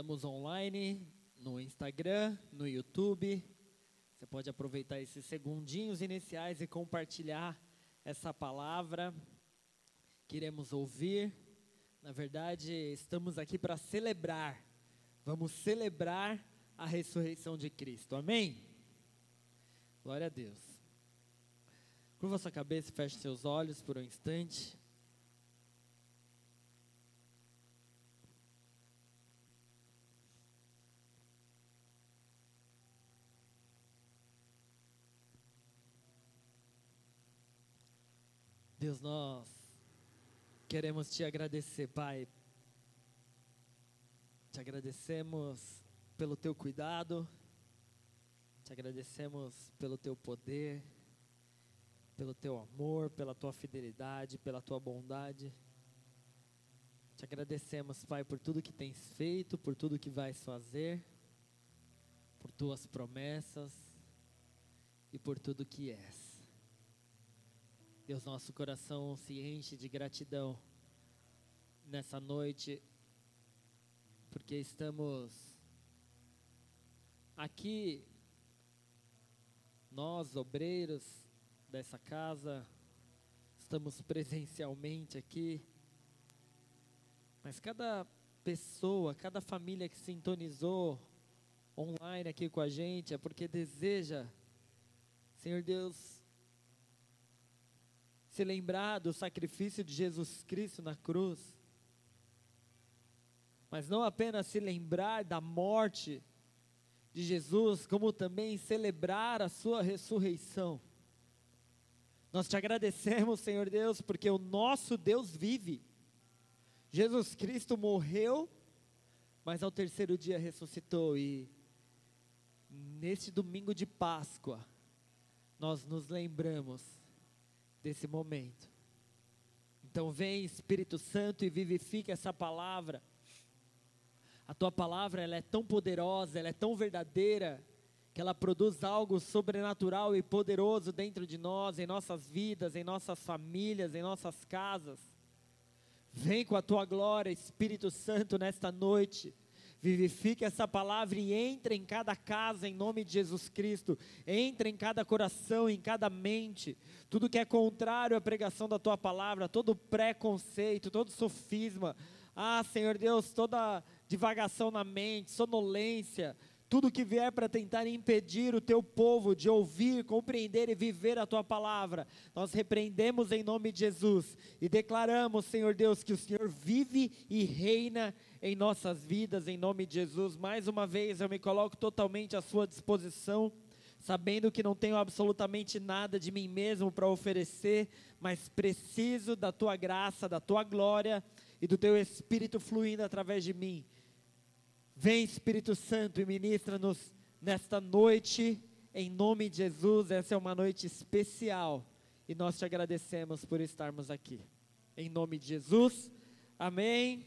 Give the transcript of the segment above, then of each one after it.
Estamos online no Instagram, no YouTube. Você pode aproveitar esses segundinhos iniciais e compartilhar essa palavra que iremos ouvir. Na verdade, estamos aqui para celebrar. Vamos celebrar a ressurreição de Cristo. Amém? Glória a Deus. Curva sua cabeça e feche seus olhos por um instante. Deus, nós queremos te agradecer, Pai. Te agradecemos pelo teu cuidado, te agradecemos pelo teu poder, pelo teu amor, pela tua fidelidade, pela tua bondade. Te agradecemos, Pai, por tudo que tens feito, por tudo que vais fazer, por tuas promessas e por tudo que és. Deus, nosso coração se enche de gratidão nessa noite, porque estamos aqui, nós, obreiros dessa casa, estamos presencialmente aqui, mas cada pessoa, cada família que sintonizou online aqui com a gente é porque deseja, Senhor Deus, se lembrar do sacrifício de Jesus Cristo na cruz, mas não apenas se lembrar da morte de Jesus, como também celebrar a sua ressurreição. Nós te agradecemos, Senhor Deus, porque o nosso Deus vive. Jesus Cristo morreu, mas ao terceiro dia ressuscitou e neste domingo de Páscoa nós nos lembramos desse momento. Então vem Espírito Santo e vivifica essa palavra. A tua palavra ela é tão poderosa, ela é tão verdadeira, que ela produz algo sobrenatural e poderoso dentro de nós, em nossas vidas, em nossas famílias, em nossas casas. Vem com a tua glória, Espírito Santo, nesta noite Vivifique essa palavra e entre em cada casa em nome de Jesus Cristo. Entre em cada coração, em cada mente. Tudo que é contrário à pregação da tua palavra, todo preconceito, todo sofisma. Ah, Senhor Deus, toda divagação na mente, sonolência, tudo que vier para tentar impedir o teu povo de ouvir, compreender e viver a tua palavra, nós repreendemos em nome de Jesus e declaramos, Senhor Deus, que o Senhor vive e reina em nossas vidas, em nome de Jesus. Mais uma vez eu me coloco totalmente à sua disposição, sabendo que não tenho absolutamente nada de mim mesmo para oferecer, mas preciso da tua graça, da tua glória e do teu espírito fluindo através de mim Vem Espírito Santo e ministra-nos nesta noite, em nome de Jesus. Essa é uma noite especial e nós te agradecemos por estarmos aqui. Em nome de Jesus, amém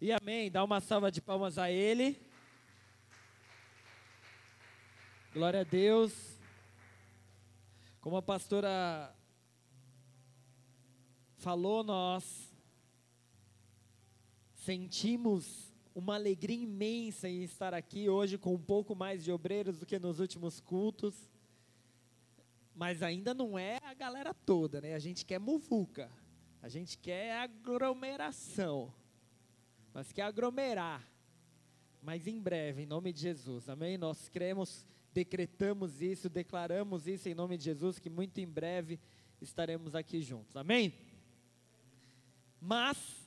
e amém. Dá uma salva de palmas a Ele. Glória a Deus. Como a pastora falou, nós sentimos uma alegria imensa em estar aqui hoje com um pouco mais de obreiros do que nos últimos cultos. Mas ainda não é a galera toda, né? A gente quer muvuca. A gente quer aglomeração. Nós quer aglomerar. Mas em breve, em nome de Jesus. Amém? Nós cremos, decretamos isso, declaramos isso em nome de Jesus que muito em breve estaremos aqui juntos. Amém? Mas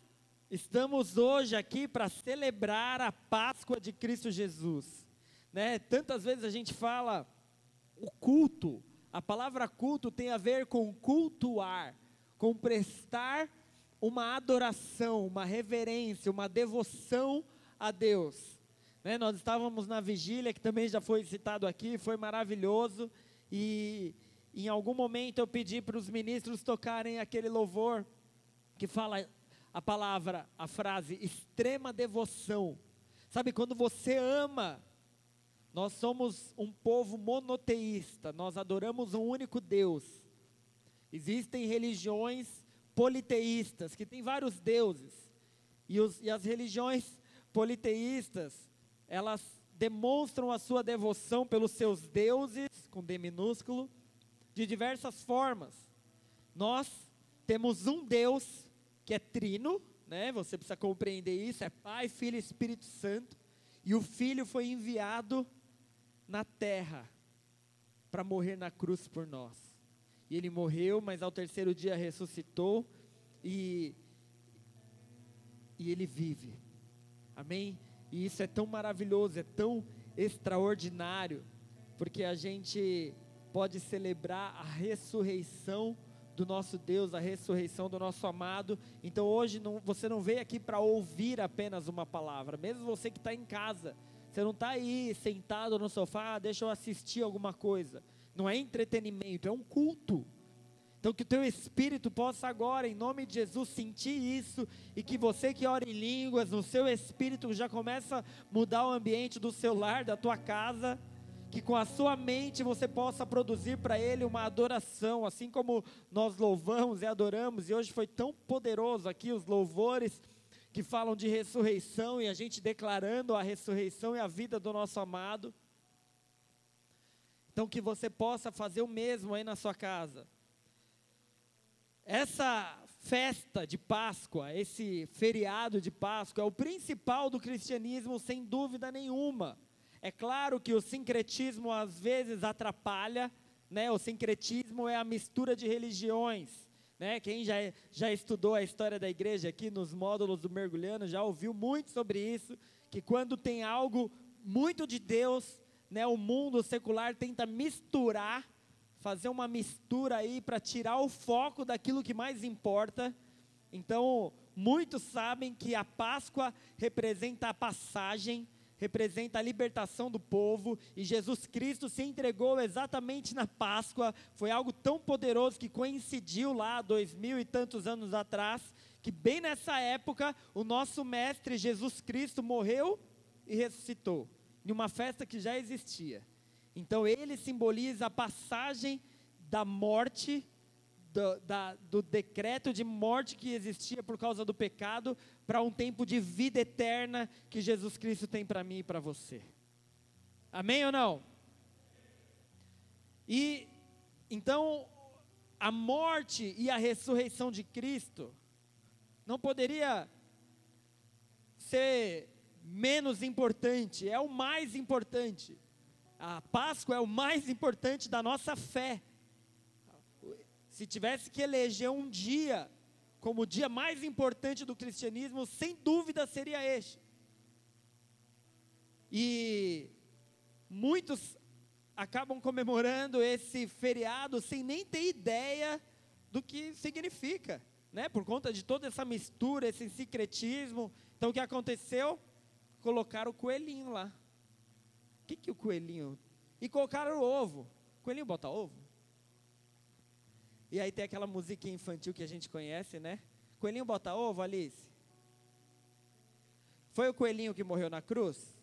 Estamos hoje aqui para celebrar a Páscoa de Cristo Jesus. Né? Tantas vezes a gente fala o culto, a palavra culto tem a ver com cultuar, com prestar uma adoração, uma reverência, uma devoção a Deus. Né? Nós estávamos na vigília, que também já foi citado aqui, foi maravilhoso, e em algum momento eu pedi para os ministros tocarem aquele louvor que fala a palavra, a frase extrema devoção. Sabe, quando você ama, nós somos um povo monoteísta, nós adoramos um único Deus. Existem religiões politeístas, que têm vários deuses. E, os, e as religiões politeístas, elas demonstram a sua devoção pelos seus deuses, com D minúsculo, de diversas formas. Nós temos um Deus que é trino, né? Você precisa compreender isso, é Pai, Filho e Espírito Santo, e o Filho foi enviado na terra para morrer na cruz por nós. E ele morreu, mas ao terceiro dia ressuscitou e e ele vive. Amém? E isso é tão maravilhoso, é tão extraordinário, porque a gente pode celebrar a ressurreição do nosso Deus, a ressurreição do nosso amado. Então hoje não, você não veio aqui para ouvir apenas uma palavra, mesmo você que está em casa, você não está aí sentado no sofá, ah, deixa eu assistir alguma coisa. Não é entretenimento, é um culto. Então que o teu espírito possa agora, em nome de Jesus, sentir isso e que você que ora em línguas, no seu espírito já começa a mudar o ambiente do seu lar, da tua casa, que com a sua mente você possa produzir para ele uma adoração, assim como nós louvamos e adoramos, e hoje foi tão poderoso aqui os louvores que falam de ressurreição e a gente declarando a ressurreição e a vida do nosso amado. Então que você possa fazer o mesmo aí na sua casa essa festa de Páscoa, esse feriado de Páscoa, é o principal do cristianismo, sem dúvida nenhuma. É claro que o sincretismo às vezes atrapalha, né? O sincretismo é a mistura de religiões, né? Quem já, já estudou a história da igreja aqui nos módulos do mergulhando já ouviu muito sobre isso, que quando tem algo muito de Deus, né? O mundo secular tenta misturar fazer uma mistura aí para tirar o foco daquilo que mais importa. Então, muitos sabem que a Páscoa representa a passagem, representa a libertação do povo, e Jesus Cristo se entregou exatamente na Páscoa. Foi algo tão poderoso que coincidiu lá dois mil e tantos anos atrás, que bem nessa época o nosso mestre Jesus Cristo morreu e ressuscitou, em uma festa que já existia. Então ele simboliza a passagem da morte, do, da, do decreto de morte que existia por causa do pecado, para um tempo de vida eterna que Jesus Cristo tem para mim e para você. Amém ou não? E então a morte e a ressurreição de Cristo não poderia ser menos importante, é o mais importante. A Páscoa é o mais importante da nossa fé. Se tivesse que eleger um dia como o dia mais importante do cristianismo, sem dúvida seria este. E muitos acabam comemorando esse feriado sem nem ter ideia do que significa, né? Por conta de toda essa mistura, esse secretismo. Então o que aconteceu? Colocaram o coelhinho lá. O que, que o coelhinho. E colocaram o ovo. O coelhinho bota ovo? E aí tem aquela musiquinha infantil que a gente conhece, né? Coelhinho bota ovo, Alice? Foi o coelhinho que morreu na cruz?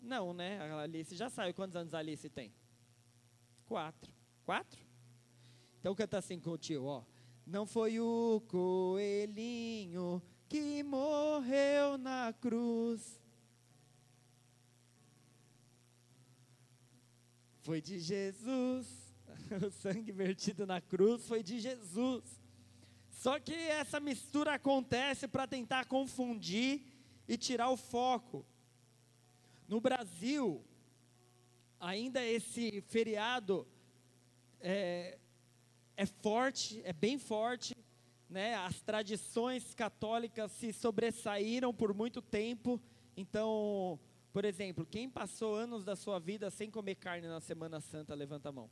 Não, né? A Alice já sabe quantos anos a Alice tem. Quatro. Quatro? Então canta assim com o tio, ó. Não foi o coelhinho que morreu na cruz. foi de Jesus. O sangue vertido na cruz foi de Jesus. Só que essa mistura acontece para tentar confundir e tirar o foco. No Brasil, ainda esse feriado é, é forte, é bem forte, né? As tradições católicas se sobressaíram por muito tempo, então por exemplo, quem passou anos da sua vida sem comer carne na Semana Santa, levanta a mão.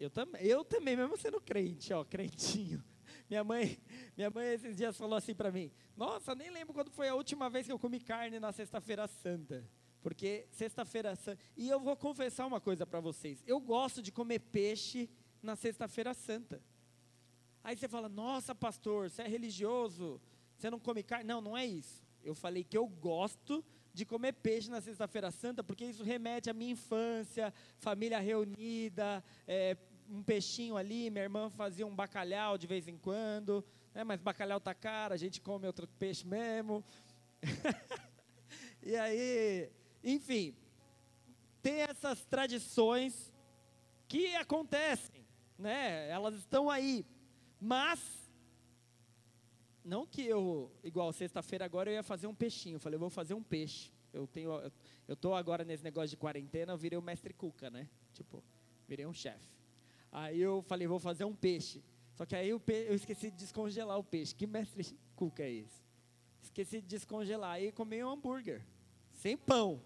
Eu também, eu também, mesmo sendo crente, ó, crentinho. Minha mãe, minha mãe esses dias falou assim para mim: Nossa, nem lembro quando foi a última vez que eu comi carne na Sexta-feira Santa. Porque Sexta-feira Santa. E eu vou confessar uma coisa para vocês: eu gosto de comer peixe na Sexta-feira Santa. Aí você fala: Nossa, pastor, você é religioso, você não come carne. Não, não é isso. Eu falei que eu gosto de comer peixe na Sexta-feira Santa, porque isso remete à minha infância, família reunida, é, um peixinho ali, minha irmã fazia um bacalhau de vez em quando, né, mas bacalhau tá caro, a gente come outro peixe mesmo. e aí, enfim, tem essas tradições que acontecem, né? Elas estão aí, mas não que eu, igual sexta-feira agora eu ia fazer um peixinho, eu falei, eu vou fazer um peixe. Eu tenho, eu tô agora nesse negócio de quarentena, eu virei o mestre cuca, né? Tipo, virei um chefe. Aí eu falei, vou fazer um peixe. Só que aí eu, eu esqueci de descongelar o peixe. Que mestre cuca é esse? Esqueci de descongelar. Aí comi um hambúrguer. Sem pão.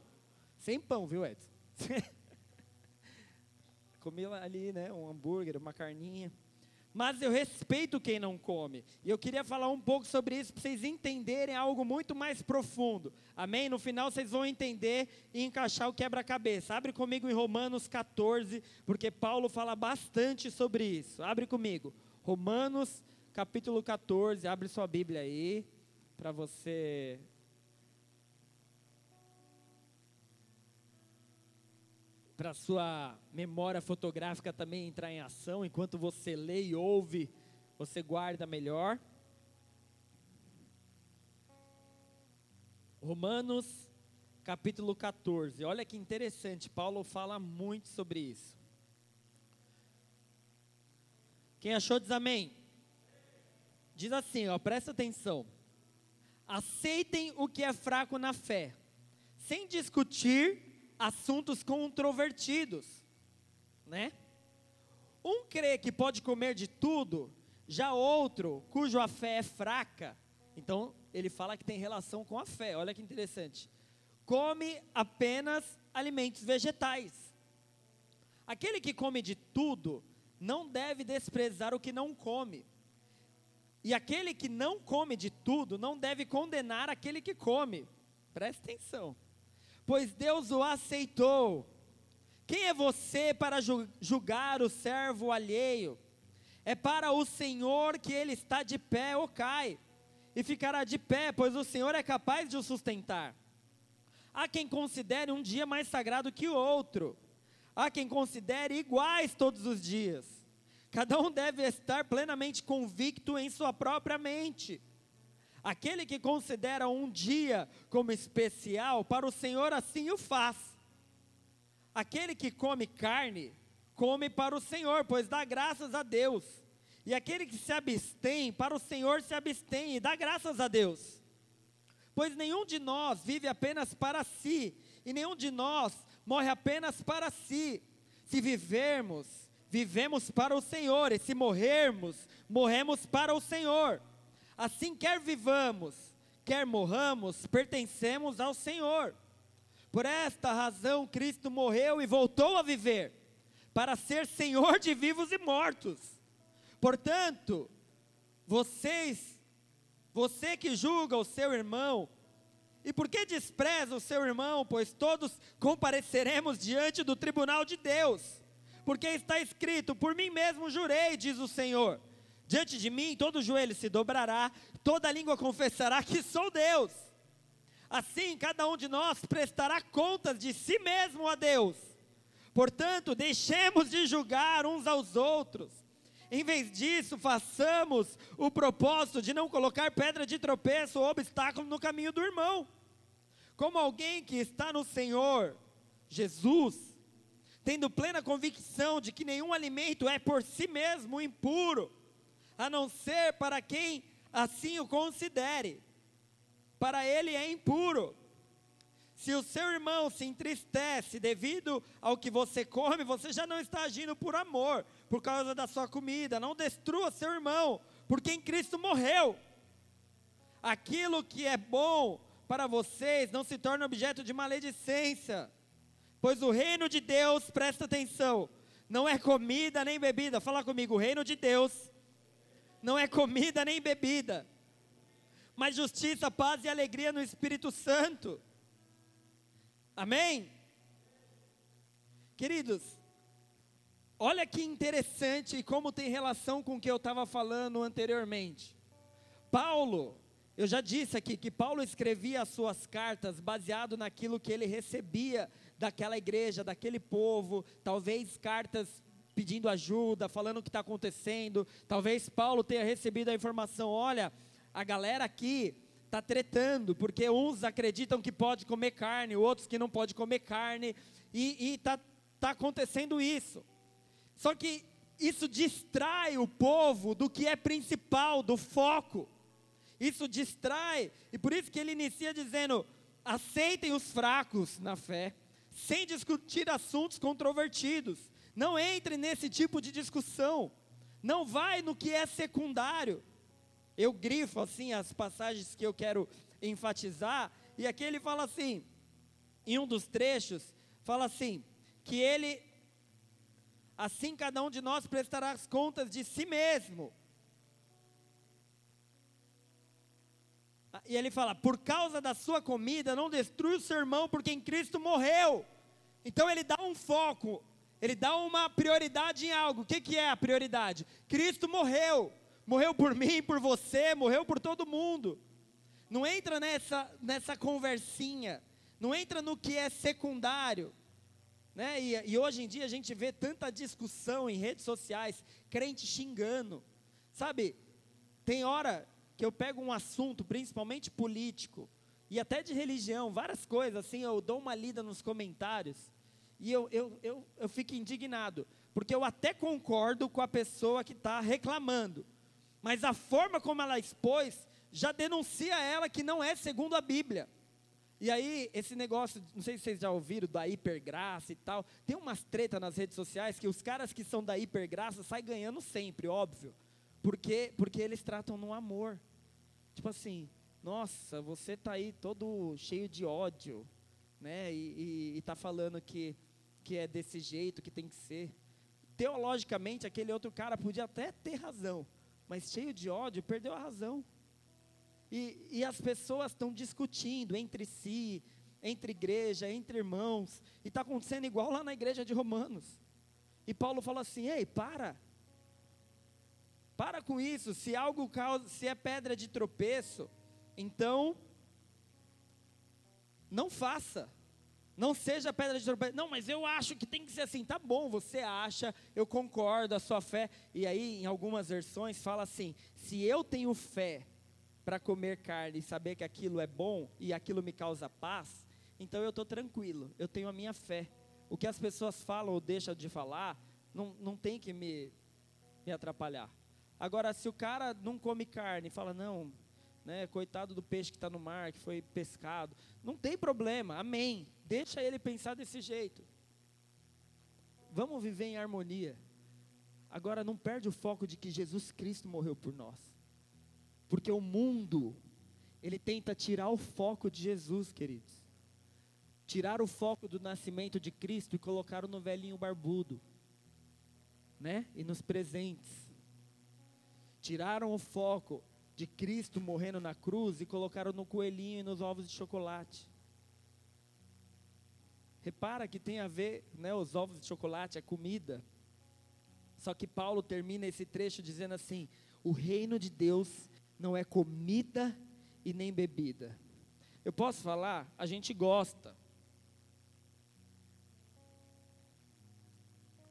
Sem pão, viu, Edson? comi ali, né, um hambúrguer, uma carninha. Mas eu respeito quem não come. E eu queria falar um pouco sobre isso para vocês entenderem algo muito mais profundo. Amém? No final vocês vão entender e encaixar o quebra-cabeça. Abre comigo em Romanos 14, porque Paulo fala bastante sobre isso. Abre comigo. Romanos capítulo 14. Abre sua Bíblia aí para você para sua memória fotográfica também entrar em ação, enquanto você lê e ouve, você guarda melhor. Romanos capítulo 14. Olha que interessante, Paulo fala muito sobre isso. Quem achou diz amém. Diz assim, ó, presta atenção. Aceitem o que é fraco na fé, sem discutir assuntos controvertidos, né? Um crê que pode comer de tudo, já outro, cujo a fé é fraca, então ele fala que tem relação com a fé. Olha que interessante. Come apenas alimentos vegetais. Aquele que come de tudo não deve desprezar o que não come. E aquele que não come de tudo não deve condenar aquele que come. Preste atenção pois Deus o aceitou. Quem é você para julgar o servo alheio? É para o Senhor que ele está de pé ou cai, e ficará de pé, pois o Senhor é capaz de o sustentar. Há quem considere um dia mais sagrado que o outro, há quem considere iguais todos os dias. Cada um deve estar plenamente convicto em sua própria mente. Aquele que considera um dia como especial, para o Senhor assim o faz. Aquele que come carne, come para o Senhor, pois dá graças a Deus. E aquele que se abstém, para o Senhor se abstém e dá graças a Deus. Pois nenhum de nós vive apenas para si, e nenhum de nós morre apenas para si. Se vivermos, vivemos para o Senhor, e se morrermos, morremos para o Senhor. Assim, quer vivamos, quer morramos, pertencemos ao Senhor. Por esta razão, Cristo morreu e voltou a viver, para ser Senhor de vivos e mortos. Portanto, vocês, você que julga o seu irmão, e por que despreza o seu irmão? Pois todos compareceremos diante do tribunal de Deus. Porque está escrito: Por mim mesmo jurei, diz o Senhor Diante de mim, todo joelho se dobrará, toda língua confessará que sou Deus. Assim, cada um de nós prestará contas de si mesmo a Deus. Portanto, deixemos de julgar uns aos outros. Em vez disso, façamos o propósito de não colocar pedra de tropeço ou obstáculo no caminho do irmão. Como alguém que está no Senhor, Jesus, tendo plena convicção de que nenhum alimento é por si mesmo impuro, a não ser para quem assim o considere. Para ele é impuro. Se o seu irmão se entristece devido ao que você come, você já não está agindo por amor, por causa da sua comida. Não destrua seu irmão, porque em Cristo morreu. Aquilo que é bom para vocês não se torna objeto de maledicência, pois o reino de Deus, presta atenção, não é comida nem bebida. Fala comigo, o reino de Deus não é comida nem bebida, mas justiça, paz e alegria no Espírito Santo. Amém? Queridos, olha que interessante e como tem relação com o que eu estava falando anteriormente. Paulo, eu já disse aqui que Paulo escrevia as suas cartas baseado naquilo que ele recebia daquela igreja, daquele povo, talvez cartas pedindo ajuda, falando o que está acontecendo. Talvez Paulo tenha recebido a informação: olha, a galera aqui está tretando, porque uns acreditam que pode comer carne, outros que não pode comer carne, e está tá acontecendo isso. Só que isso distrai o povo do que é principal, do foco. Isso distrai, e por isso que ele inicia dizendo: aceitem os fracos na fé, sem discutir assuntos controvertidos. Não entre nesse tipo de discussão. Não vai no que é secundário. Eu grifo assim as passagens que eu quero enfatizar, e aqui ele fala assim, em um dos trechos, fala assim, que ele assim cada um de nós prestará as contas de si mesmo. E ele fala: por causa da sua comida, não destrui o seu irmão, porque em Cristo morreu. Então ele dá um foco, ele dá uma prioridade em algo. O que, que é a prioridade? Cristo morreu. Morreu por mim, por você, morreu por todo mundo. Não entra nessa, nessa conversinha. Não entra no que é secundário. Né? E, e hoje em dia a gente vê tanta discussão em redes sociais, crente xingando. Sabe, tem hora que eu pego um assunto, principalmente político, e até de religião, várias coisas, assim, eu dou uma lida nos comentários, e eu, eu, eu, eu fico indignado, porque eu até concordo com a pessoa que está reclamando, mas a forma como ela expôs já denuncia ela que não é segundo a Bíblia. E aí, esse negócio, não sei se vocês já ouviram, da hipergraça e tal, tem umas tretas nas redes sociais que os caras que são da hipergraça saem ganhando sempre, óbvio. Porque, porque eles tratam no amor. Tipo assim, nossa, você está aí todo cheio de ódio, né? E está falando que, que é desse jeito, que tem que ser. Teologicamente, aquele outro cara podia até ter razão, mas cheio de ódio, perdeu a razão. E, e as pessoas estão discutindo entre si, entre igreja, entre irmãos, e está acontecendo igual lá na igreja de Romanos. E Paulo fala assim: ei, para, para com isso. Se algo causa, se é pedra de tropeço, então não faça. Não seja pedra de tropeço. Não, mas eu acho que tem que ser assim. Tá bom, você acha, eu concordo, a sua fé. E aí, em algumas versões, fala assim: se eu tenho fé para comer carne e saber que aquilo é bom e aquilo me causa paz, então eu estou tranquilo, eu tenho a minha fé. O que as pessoas falam ou deixam de falar, não, não tem que me, me atrapalhar. Agora, se o cara não come carne e fala, não, né, coitado do peixe que está no mar, que foi pescado, não tem problema, amém. Deixa ele pensar desse jeito. Vamos viver em harmonia. Agora, não perde o foco de que Jesus Cristo morreu por nós. Porque o mundo, ele tenta tirar o foco de Jesus, queridos. Tirar o foco do nascimento de Cristo e colocar no velhinho barbudo, né? E nos presentes Tiraram o foco de Cristo morrendo na cruz e colocaram no coelhinho e nos ovos de chocolate. Repara que tem a ver, né, os ovos de chocolate, a comida. Só que Paulo termina esse trecho dizendo assim: o reino de Deus não é comida e nem bebida. Eu posso falar? A gente gosta.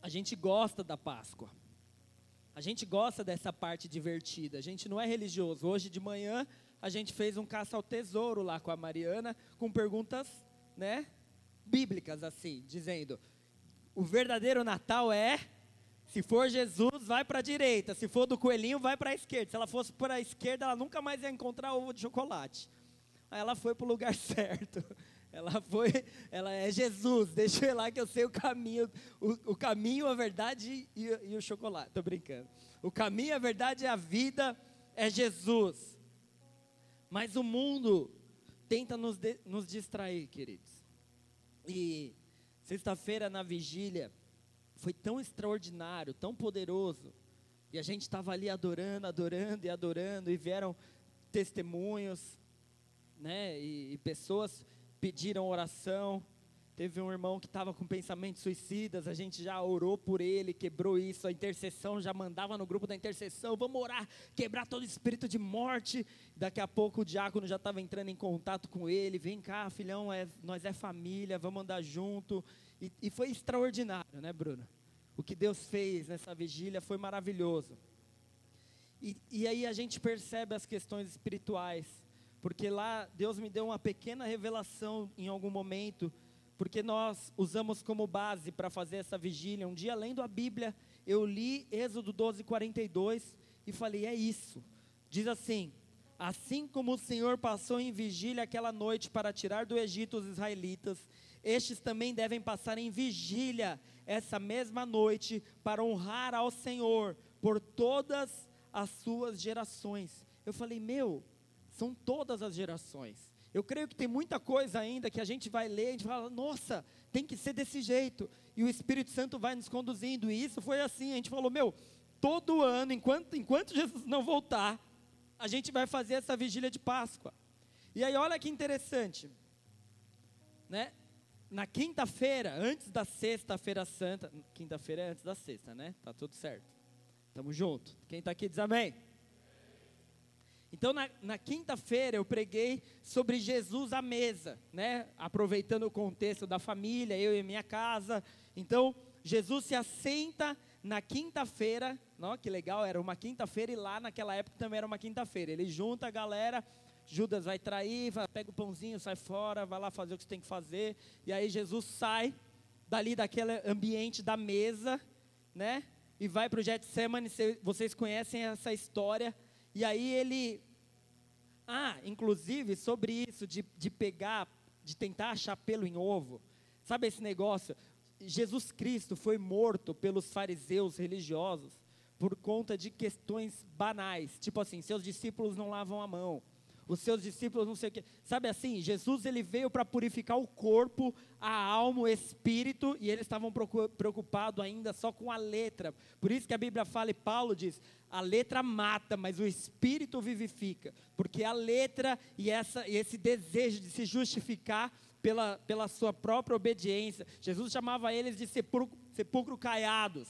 A gente gosta da Páscoa. A gente gosta dessa parte divertida. A gente não é religioso. Hoje de manhã a gente fez um caça ao tesouro lá com a Mariana, com perguntas, né, bíblicas assim, dizendo: o verdadeiro Natal é se for Jesus, vai para a direita. Se for do coelhinho, vai para a esquerda. Se ela fosse para a esquerda, ela nunca mais ia encontrar ovo de chocolate. Aí ela foi para o lugar certo. Ela foi, ela é Jesus, deixa eu ir lá que eu sei o caminho, o, o caminho, a verdade e, e, o chocolate. Tô brincando. O caminho, a verdade e a vida é Jesus. Mas o mundo tenta nos, de, nos distrair, queridos. E sexta-feira na vigília foi tão extraordinário, tão poderoso. E a gente estava ali adorando, adorando e adorando, e vieram testemunhos, né? E, e pessoas pediram oração. Teve um irmão que estava com pensamentos suicidas, a gente já orou por ele, quebrou isso, a intercessão já mandava no grupo da intercessão, vamos orar, quebrar todo espírito de morte. Daqui a pouco o diácono já estava entrando em contato com ele, vem cá, filhão, é, nós é família, vamos andar junto. E, e foi extraordinário, né, Bruno? O que Deus fez nessa vigília foi maravilhoso. E, e aí a gente percebe as questões espirituais porque lá Deus me deu uma pequena revelação em algum momento, porque nós usamos como base para fazer essa vigília. Um dia, lendo a Bíblia, eu li Êxodo 12, 42 e falei: é isso. Diz assim: Assim como o Senhor passou em vigília aquela noite para tirar do Egito os israelitas, estes também devem passar em vigília essa mesma noite para honrar ao Senhor por todas as suas gerações. Eu falei, meu, são todas as gerações. Eu creio que tem muita coisa ainda que a gente vai ler, a gente fala, nossa, tem que ser desse jeito. E o Espírito Santo vai nos conduzindo. E isso foi assim, a gente falou, meu, todo ano, enquanto, enquanto Jesus não voltar, a gente vai fazer essa vigília de Páscoa. E aí, olha que interessante, né? Na quinta-feira, antes da sexta-feira santa, quinta-feira é antes da sexta, né? Tá tudo certo. Tamo junto. Quem está aqui diz amém. Então, na, na quinta-feira, eu preguei sobre Jesus à mesa, né? Aproveitando o contexto da família, eu e minha casa. Então, Jesus se assenta na quinta-feira, que legal, era uma quinta-feira e lá naquela época também era uma quinta-feira. Ele junta a galera, Judas vai trair, vai, pega o pãozinho, sai fora, vai lá fazer o que tem que fazer. E aí Jesus sai dali daquele ambiente da mesa, né? E vai para o Getsemane, vocês conhecem essa história. E aí ele. Ah, inclusive sobre isso de, de pegar, de tentar achar pelo em ovo. Sabe esse negócio? Jesus Cristo foi morto pelos fariseus religiosos por conta de questões banais, tipo assim, seus discípulos não lavam a mão, os seus discípulos não sei o quê. Sabe assim, Jesus ele veio para purificar o corpo, a alma, o espírito, e eles estavam preocupados ainda só com a letra. Por isso que a Bíblia fala e Paulo diz: a letra mata, mas o espírito vivifica. Porque a letra e, essa, e esse desejo de se justificar pela, pela sua própria obediência. Jesus chamava eles de sepulcro, sepulcro caiados,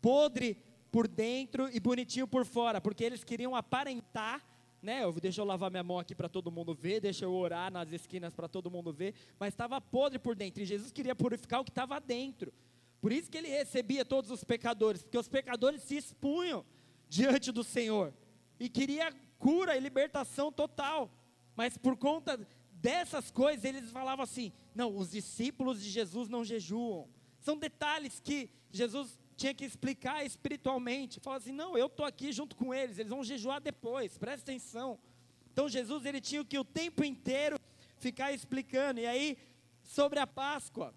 podre por dentro e bonitinho por fora, porque eles queriam aparentar né? Deixa eu lavar minha mão aqui para todo mundo ver, deixa eu orar nas esquinas para todo mundo ver, mas estava podre por dentro. E Jesus queria purificar o que estava dentro. Por isso que ele recebia todos os pecadores, porque os pecadores se expunham diante do Senhor e queria cura e libertação total. Mas por conta dessas coisas, eles falavam assim: não, os discípulos de Jesus não jejuam. São detalhes que Jesus tinha que explicar espiritualmente. Fala assim: não, eu estou aqui junto com eles, eles vão jejuar depois, presta atenção. Então Jesus ele tinha que o tempo inteiro ficar explicando. E aí, sobre a Páscoa,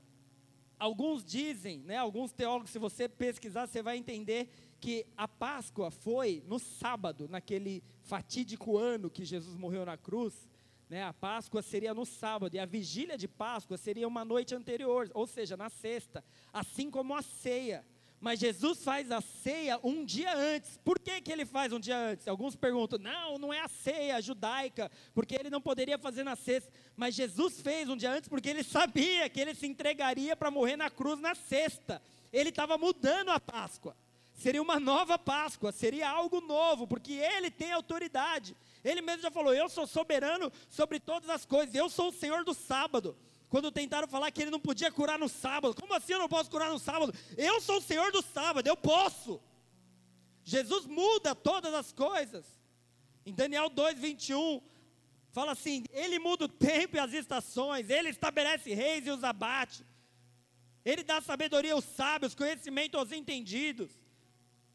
alguns dizem, né, alguns teólogos, se você pesquisar, você vai entender que a Páscoa foi no sábado, naquele fatídico ano que Jesus morreu na cruz. Né, a Páscoa seria no sábado e a vigília de Páscoa seria uma noite anterior, ou seja, na sexta, assim como a ceia. Mas Jesus faz a ceia um dia antes. Por que, que ele faz um dia antes? Alguns perguntam, não, não é a ceia judaica, porque ele não poderia fazer na sexta. Mas Jesus fez um dia antes porque ele sabia que ele se entregaria para morrer na cruz na sexta. Ele estava mudando a Páscoa. Seria uma nova Páscoa, seria algo novo, porque ele tem autoridade. Ele mesmo já falou: Eu sou soberano sobre todas as coisas, eu sou o Senhor do sábado. Quando tentaram falar que ele não podia curar no sábado, como assim eu não posso curar no sábado? Eu sou o Senhor do sábado, eu posso. Jesus muda todas as coisas. Em Daniel 2:21 fala assim: Ele muda o tempo e as estações, Ele estabelece reis e os abate. Ele dá sabedoria aos sábios, conhecimento aos entendidos.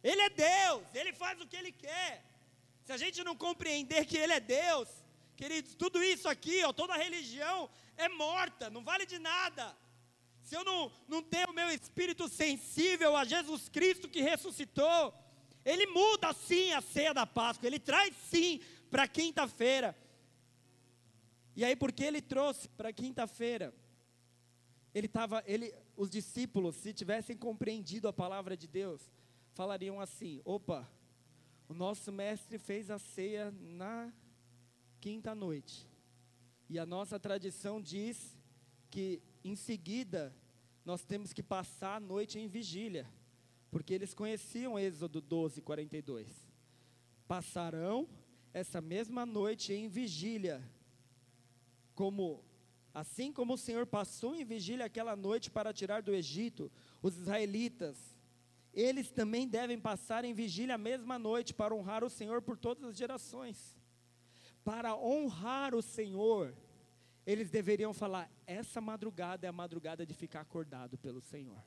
Ele é Deus, Ele faz o que Ele quer. Se a gente não compreender que Ele é Deus, queridos, tudo isso aqui, ó, toda religião é morta, não vale de nada. Se eu não, não tenho o meu espírito sensível a Jesus Cristo que ressuscitou, ele muda sim a ceia da Páscoa, ele traz sim para quinta-feira. E aí, porque ele trouxe para quinta-feira, ele estava, ele, os discípulos, se tivessem compreendido a palavra de Deus, falariam assim: opa, o nosso mestre fez a ceia na quinta noite. E a nossa tradição diz que em seguida nós temos que passar a noite em vigília, porque eles conheciam Êxodo 12, 42. Passarão essa mesma noite em vigília, como assim como o Senhor passou em vigília aquela noite para tirar do Egito os israelitas, eles também devem passar em vigília a mesma noite para honrar o Senhor por todas as gerações. Para honrar o Senhor, eles deveriam falar: essa madrugada é a madrugada de ficar acordado pelo Senhor.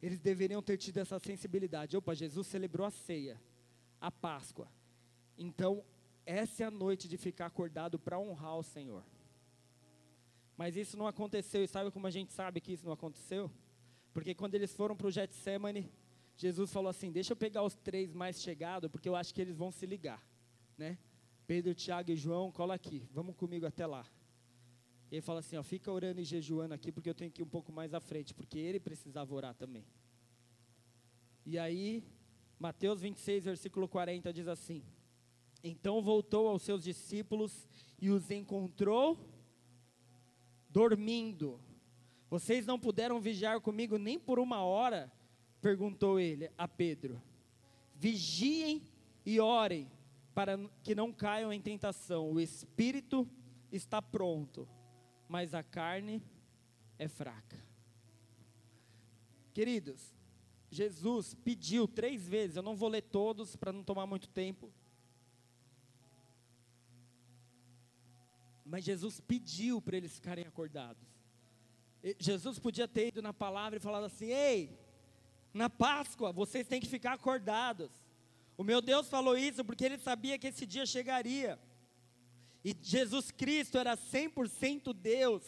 Eles deveriam ter tido essa sensibilidade. Opa, Jesus celebrou a ceia, a Páscoa. Então, essa é a noite de ficar acordado para honrar o Senhor. Mas isso não aconteceu, e sabe como a gente sabe que isso não aconteceu? Porque quando eles foram para o Getsemane, Jesus falou assim: Deixa eu pegar os três mais chegados, porque eu acho que eles vão se ligar. Né? Pedro, Tiago e João, cola aqui, vamos comigo até lá. Ele fala assim: ó, Fica orando e jejuando aqui, porque eu tenho que ir um pouco mais à frente, porque ele precisava orar também. E aí, Mateus 26, versículo 40 diz assim: Então voltou aos seus discípulos e os encontrou dormindo. Vocês não puderam vigiar comigo nem por uma hora? Perguntou ele a Pedro. Vigiem e orem, para que não caiam em tentação. O espírito está pronto, mas a carne é fraca. Queridos, Jesus pediu três vezes, eu não vou ler todos para não tomar muito tempo. Mas Jesus pediu para eles ficarem acordados. Jesus podia ter ido na palavra e falado assim: Ei, na Páscoa vocês têm que ficar acordados. O meu Deus falou isso porque ele sabia que esse dia chegaria. E Jesus Cristo era 100% Deus,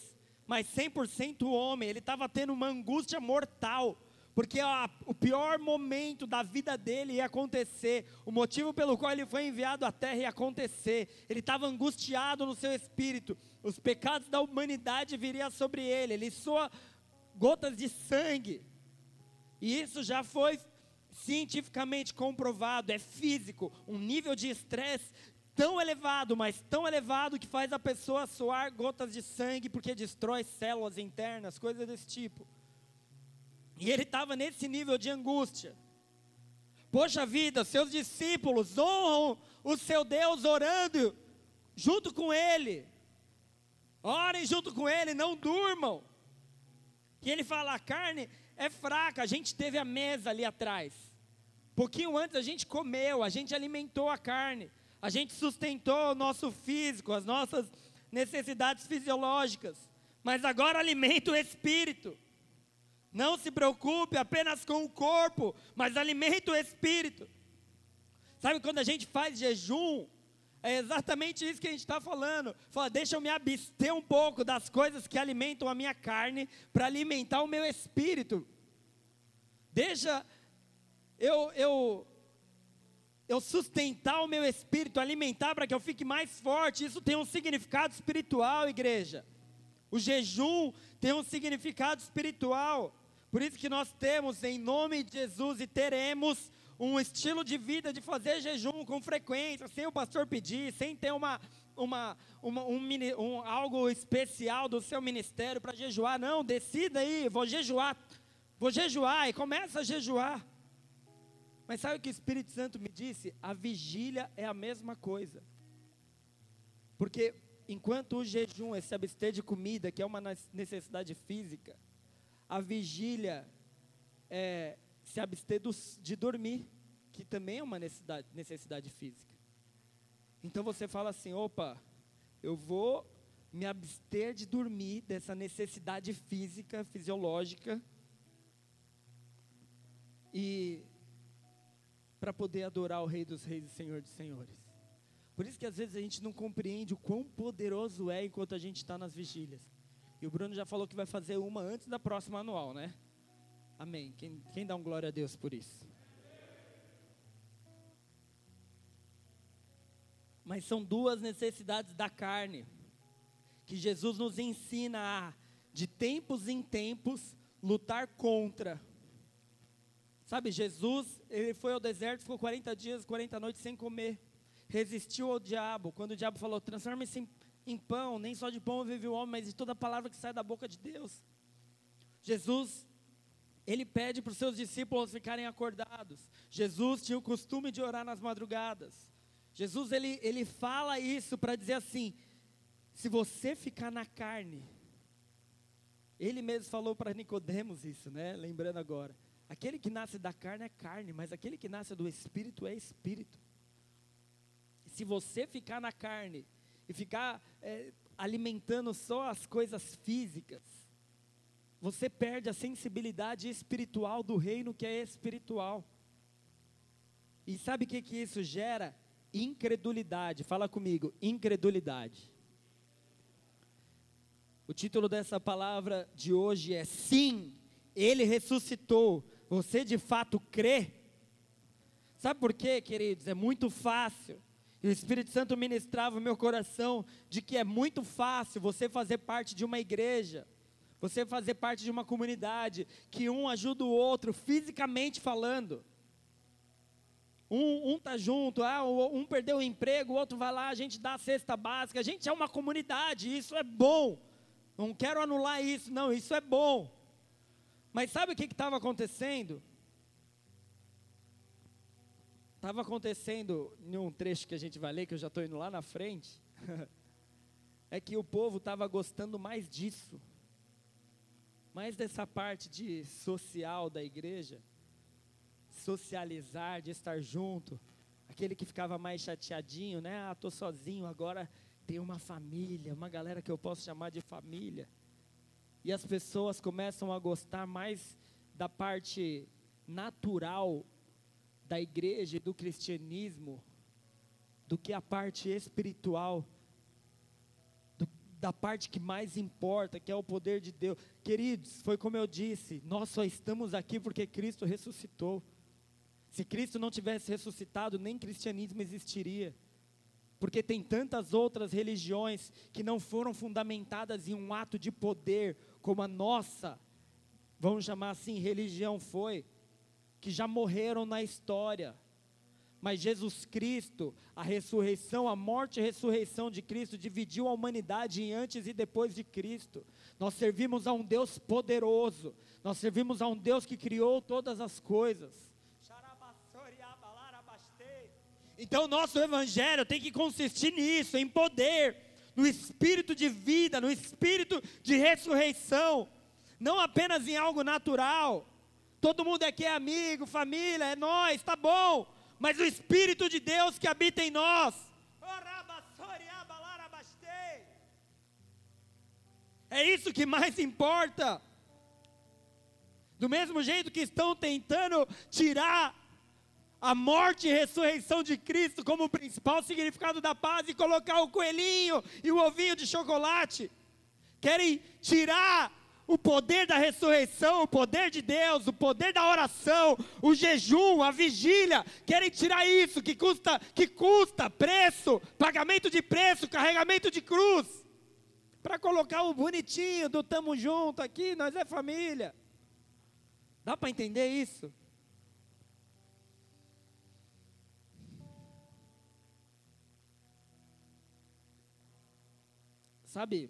mas 100% homem. Ele estava tendo uma angústia mortal porque o pior momento da vida dele ia acontecer, o motivo pelo qual ele foi enviado à terra ia acontecer, ele estava angustiado no seu espírito, os pecados da humanidade viriam sobre ele, ele soa gotas de sangue, e isso já foi cientificamente comprovado, é físico, um nível de estresse tão elevado, mas tão elevado que faz a pessoa soar gotas de sangue porque destrói células internas, coisas desse tipo. E ele estava nesse nível de angústia. Poxa vida, seus discípulos honram o seu Deus orando junto com ele. Orem junto com ele, não durmam. E ele fala: a carne é fraca. A gente teve a mesa ali atrás. Pouquinho antes a gente comeu, a gente alimentou a carne, a gente sustentou o nosso físico, as nossas necessidades fisiológicas. Mas agora alimenta o espírito. Não se preocupe apenas com o corpo, mas alimente o espírito. Sabe quando a gente faz jejum? É exatamente isso que a gente está falando. Fala, deixa eu me abster um pouco das coisas que alimentam a minha carne para alimentar o meu espírito. Deixa eu, eu, eu sustentar o meu espírito, alimentar para que eu fique mais forte. Isso tem um significado espiritual, igreja. O jejum tem um significado espiritual. Por isso que nós temos em nome de Jesus e teremos um estilo de vida de fazer jejum com frequência, sem o pastor pedir, sem ter uma, uma, uma um, um, algo especial do seu ministério para jejuar. Não, decida aí, vou jejuar, vou jejuar e começa a jejuar. Mas sabe o que o Espírito Santo me disse? A vigília é a mesma coisa. Porque enquanto o jejum é se abster de comida, que é uma necessidade física, a vigília é se abster do, de dormir, que também é uma necessidade, necessidade física. Então você fala assim: opa, eu vou me abster de dormir dessa necessidade física, fisiológica, e para poder adorar o Rei dos Reis e Senhor dos Senhores. Por isso que às vezes a gente não compreende o quão poderoso é enquanto a gente está nas vigílias. E o Bruno já falou que vai fazer uma antes da próxima anual, né? Amém. Quem, quem dá um glória a Deus por isso? Mas são duas necessidades da carne que Jesus nos ensina a, de tempos em tempos, lutar contra. Sabe, Jesus, ele foi ao deserto, ficou 40 dias, 40 noites sem comer. Resistiu ao diabo. Quando o diabo falou, transforme-se em em pão, nem só de pão vive o homem, mas de toda palavra que sai da boca de Deus. Jesus, ele pede para os seus discípulos ficarem acordados. Jesus tinha o costume de orar nas madrugadas. Jesus, ele, ele fala isso para dizer assim: se você ficar na carne, ele mesmo falou para Nicodemos isso, né? Lembrando agora. Aquele que nasce da carne é carne, mas aquele que nasce do espírito é espírito. Se você ficar na carne e ficar é, alimentando só as coisas físicas, você perde a sensibilidade espiritual do reino que é espiritual. E sabe o que, que isso gera? Incredulidade. Fala comigo, incredulidade. O título dessa palavra de hoje é Sim, Ele ressuscitou. Você de fato crê? Sabe por quê, queridos? É muito fácil. E o Espírito Santo ministrava o meu coração de que é muito fácil você fazer parte de uma igreja, você fazer parte de uma comunidade, que um ajuda o outro, fisicamente falando. Um, um tá junto, ah, um perdeu o emprego, o outro vai lá, a gente dá a cesta básica. A gente é uma comunidade, isso é bom. Não quero anular isso, não, isso é bom. Mas sabe o que estava acontecendo? Estava acontecendo em um trecho que a gente vai ler, que eu já estou indo lá na frente. é que o povo estava gostando mais disso, mais dessa parte de social da igreja, socializar, de estar junto. Aquele que ficava mais chateadinho, né? Ah, estou sozinho, agora tem uma família, uma galera que eu posso chamar de família. E as pessoas começam a gostar mais da parte natural da igreja e do cristianismo do que a parte espiritual, da parte que mais importa, que é o poder de Deus. Queridos, foi como eu disse, nós só estamos aqui porque Cristo ressuscitou. Se Cristo não tivesse ressuscitado, nem cristianismo existiria porque tem tantas outras religiões que não foram fundamentadas em um ato de poder, como a nossa, vamos chamar assim, religião foi, que já morreram na história. Mas Jesus Cristo, a ressurreição, a morte e a ressurreição de Cristo dividiu a humanidade em antes e depois de Cristo. Nós servimos a um Deus poderoso, nós servimos a um Deus que criou todas as coisas. Então, nosso evangelho tem que consistir nisso, em poder, no espírito de vida, no espírito de ressurreição, não apenas em algo natural. Todo mundo aqui é amigo, família, é nós, tá bom, mas o espírito de Deus que habita em nós. É isso que mais importa. Do mesmo jeito que estão tentando tirar a morte e ressurreição de Cristo como o principal significado da paz e colocar o coelhinho e o ovinho de chocolate. Querem tirar o poder da ressurreição, o poder de Deus, o poder da oração, o jejum, a vigília, querem tirar isso que custa, que custa preço, pagamento de preço, carregamento de cruz, para colocar o bonitinho do tamo junto aqui, nós é família. Dá para entender isso? Sabe,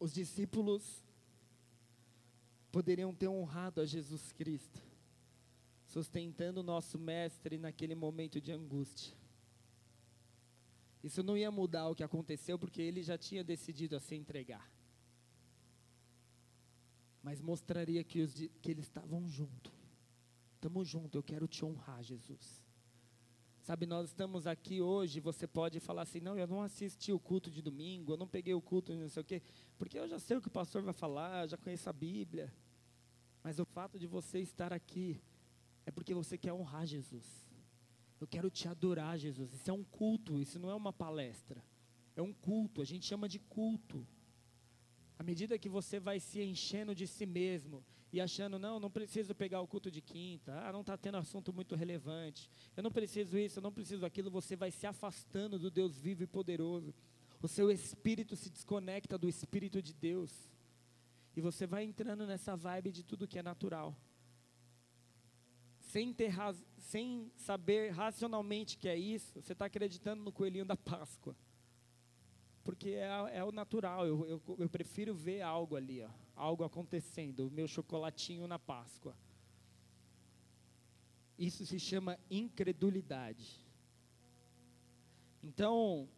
os discípulos poderiam ter honrado a Jesus Cristo, sustentando o nosso mestre naquele momento de angústia. Isso não ia mudar o que aconteceu, porque ele já tinha decidido a se entregar. Mas mostraria que, os, que eles estavam juntos. Estamos juntos, eu quero te honrar, Jesus. Sabe, nós estamos aqui hoje, você pode falar assim, não, eu não assisti o culto de domingo, eu não peguei o culto não sei o quê, porque eu já sei o que o pastor vai falar, já conheço a Bíblia. Mas o fato de você estar aqui é porque você quer honrar Jesus. Eu quero te adorar, Jesus. Isso é um culto, isso não é uma palestra. É um culto, a gente chama de culto. À medida que você vai se enchendo de si mesmo e achando, não, não preciso pegar o culto de quinta, ah, não está tendo assunto muito relevante, eu não preciso isso, eu não preciso aquilo, você vai se afastando do Deus vivo e poderoso. O seu espírito se desconecta do Espírito de Deus. E você vai entrando nessa vibe de tudo que é natural. Sem, ter, sem saber racionalmente que é isso, você está acreditando no coelhinho da Páscoa porque é, é o natural. Eu, eu, eu, prefiro ver algo ali, ó, algo acontecendo, o meu chocolatinho na Páscoa. Isso se chama incredulidade. Então,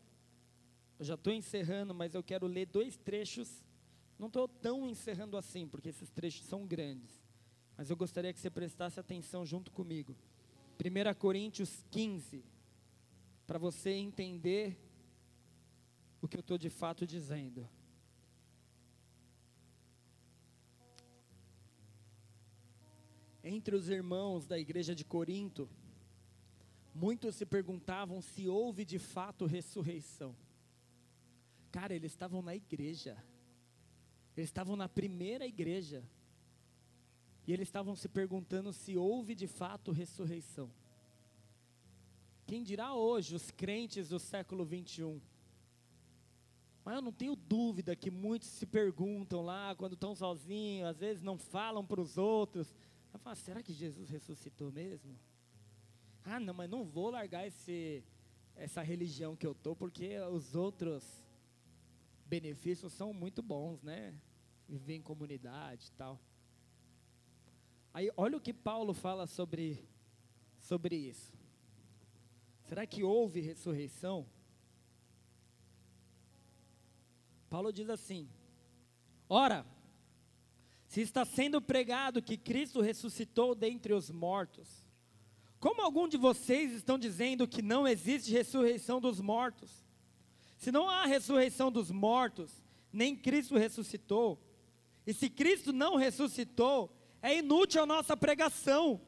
eu já estou encerrando, mas eu quero ler dois trechos. Não estou tão encerrando assim, porque esses trechos são grandes. Mas eu gostaria que você prestasse atenção junto comigo. 1 Coríntios 15. para você entender o que eu estou de fato dizendo. Entre os irmãos da igreja de Corinto, muitos se perguntavam se houve de fato ressurreição. Cara, eles estavam na igreja, eles estavam na primeira igreja, e eles estavam se perguntando se houve de fato ressurreição. Quem dirá hoje os crentes do século 21? Mas eu não tenho dúvida que muitos se perguntam lá quando estão sozinhos, às vezes não falam para os outros, eu falo, será que Jesus ressuscitou mesmo? Ah, não, mas não vou largar esse, essa religião que eu tô, porque os outros benefícios são muito bons, né? Viver em comunidade e tal. Aí, olha o que Paulo fala sobre, sobre isso. Será que houve ressurreição? Paulo diz assim: Ora, se está sendo pregado que Cristo ressuscitou dentre os mortos, como algum de vocês estão dizendo que não existe ressurreição dos mortos? Se não há ressurreição dos mortos, nem Cristo ressuscitou, e se Cristo não ressuscitou, é inútil a nossa pregação,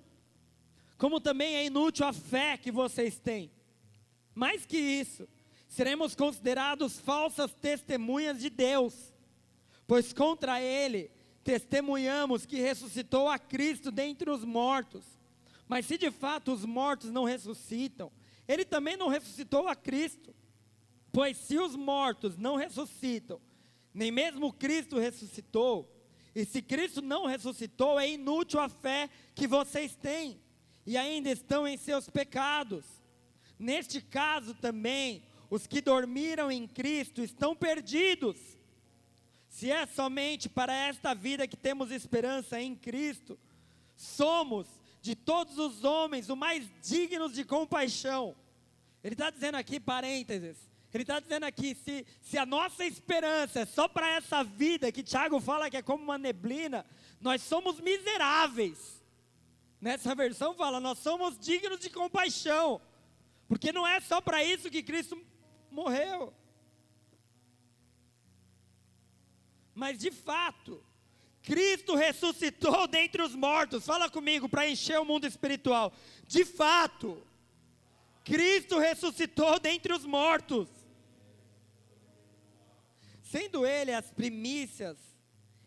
como também é inútil a fé que vocês têm. Mais que isso, seremos considerados falsas testemunhas de Deus, pois contra Ele testemunhamos que ressuscitou a Cristo dentre os mortos. Mas se de fato os mortos não ressuscitam, ele também não ressuscitou a Cristo. Pois se os mortos não ressuscitam, nem mesmo Cristo ressuscitou, e se Cristo não ressuscitou, é inútil a fé que vocês têm, e ainda estão em seus pecados. Neste caso também, os que dormiram em Cristo estão perdidos. Se é somente para esta vida que temos esperança em Cristo, somos de todos os homens o mais dignos de compaixão. Ele está dizendo aqui, parênteses, ele está dizendo aqui: se, se a nossa esperança é só para essa vida, que Tiago fala que é como uma neblina, nós somos miseráveis. Nessa versão fala, nós somos dignos de compaixão, porque não é só para isso que Cristo morreu. Mas de fato, Cristo ressuscitou dentre os mortos. Fala comigo para encher o mundo espiritual. De fato, Cristo ressuscitou dentre os mortos. Sendo ele as primícias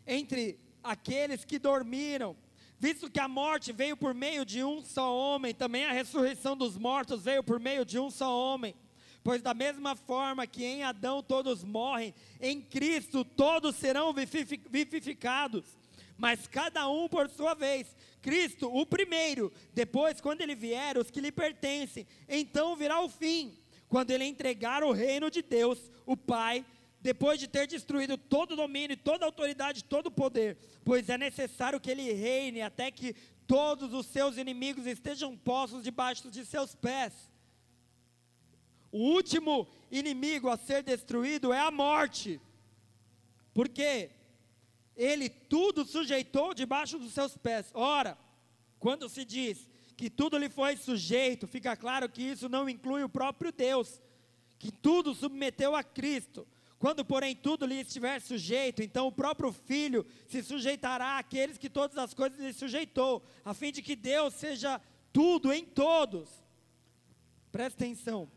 entre aqueles que dormiram, visto que a morte veio por meio de um só homem, também a ressurreição dos mortos veio por meio de um só homem. Pois da mesma forma que em Adão todos morrem, em Cristo todos serão vivificados, mas cada um por sua vez. Cristo, o primeiro, depois, quando ele vier, os que lhe pertencem, então virá o fim, quando ele entregar o reino de Deus, o Pai, depois de ter destruído todo domínio, toda autoridade, todo poder, pois é necessário que ele reine até que todos os seus inimigos estejam postos debaixo de seus pés. O último inimigo a ser destruído é a morte. Porque ele tudo sujeitou debaixo dos seus pés. Ora, quando se diz que tudo lhe foi sujeito, fica claro que isso não inclui o próprio Deus, que tudo submeteu a Cristo. Quando, porém, tudo lhe estiver sujeito, então o próprio Filho se sujeitará àqueles que todas as coisas lhe sujeitou, a fim de que Deus seja tudo em todos. Presta atenção.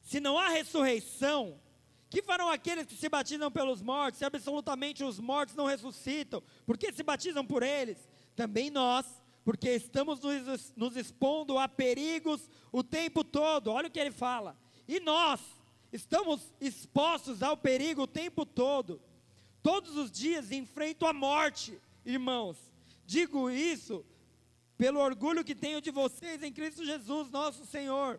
Se não há ressurreição, que farão aqueles que se batizam pelos mortos, se absolutamente os mortos não ressuscitam? Por que se batizam por eles? Também nós, porque estamos nos, nos expondo a perigos o tempo todo. Olha o que ele fala. E nós estamos expostos ao perigo o tempo todo. Todos os dias enfrento a morte, irmãos. Digo isso pelo orgulho que tenho de vocês em Cristo Jesus, nosso Senhor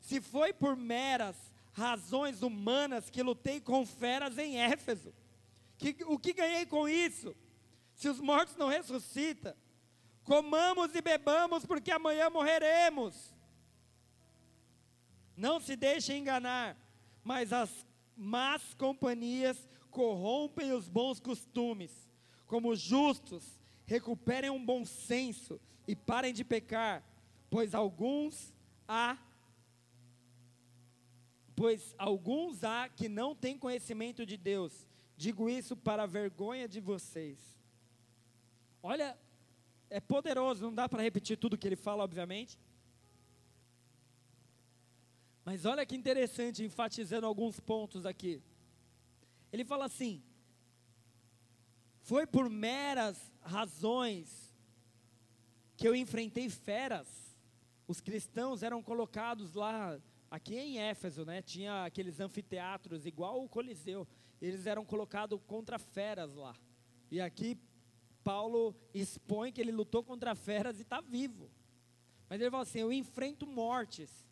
se foi por meras razões humanas que lutei com feras em Éfeso, que, o que ganhei com isso? Se os mortos não ressuscitam, comamos e bebamos, porque amanhã morreremos. Não se deixe enganar, mas as más companhias corrompem os bons costumes. Como justos, recuperem um bom senso e parem de pecar, pois alguns há pois alguns há que não têm conhecimento de Deus. Digo isso para a vergonha de vocês. Olha, é poderoso, não dá para repetir tudo que ele fala, obviamente. Mas olha que interessante, enfatizando alguns pontos aqui. Ele fala assim: foi por meras razões que eu enfrentei feras. Os cristãos eram colocados lá, aqui em Éfeso, né? Tinha aqueles anfiteatros igual o Coliseu. Eles eram colocados contra feras lá. E aqui Paulo expõe que ele lutou contra feras e está vivo. Mas ele fala assim: eu enfrento mortes.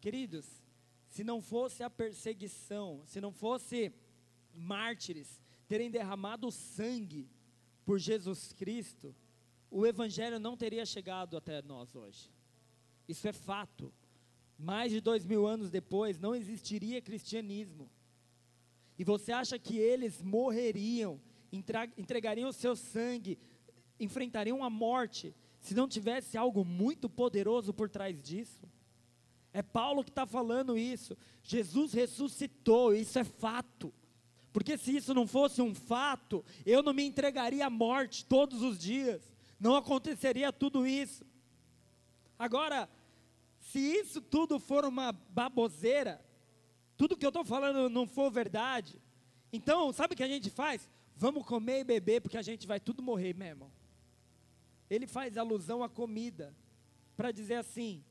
Queridos, se não fosse a perseguição, se não fosse mártires terem derramado sangue por Jesus Cristo, o Evangelho não teria chegado até nós hoje. Isso é fato. Mais de dois mil anos depois, não existiria cristianismo. E você acha que eles morreriam, entregariam o seu sangue, enfrentariam a morte, se não tivesse algo muito poderoso por trás disso? É Paulo que está falando isso. Jesus ressuscitou, isso é fato. Porque se isso não fosse um fato, eu não me entregaria à morte todos os dias. Não aconteceria tudo isso. Agora, se isso tudo for uma baboseira, tudo que eu estou falando não for verdade, então, sabe o que a gente faz? Vamos comer e beber, porque a gente vai tudo morrer mesmo. Ele faz alusão à comida, para dizer assim: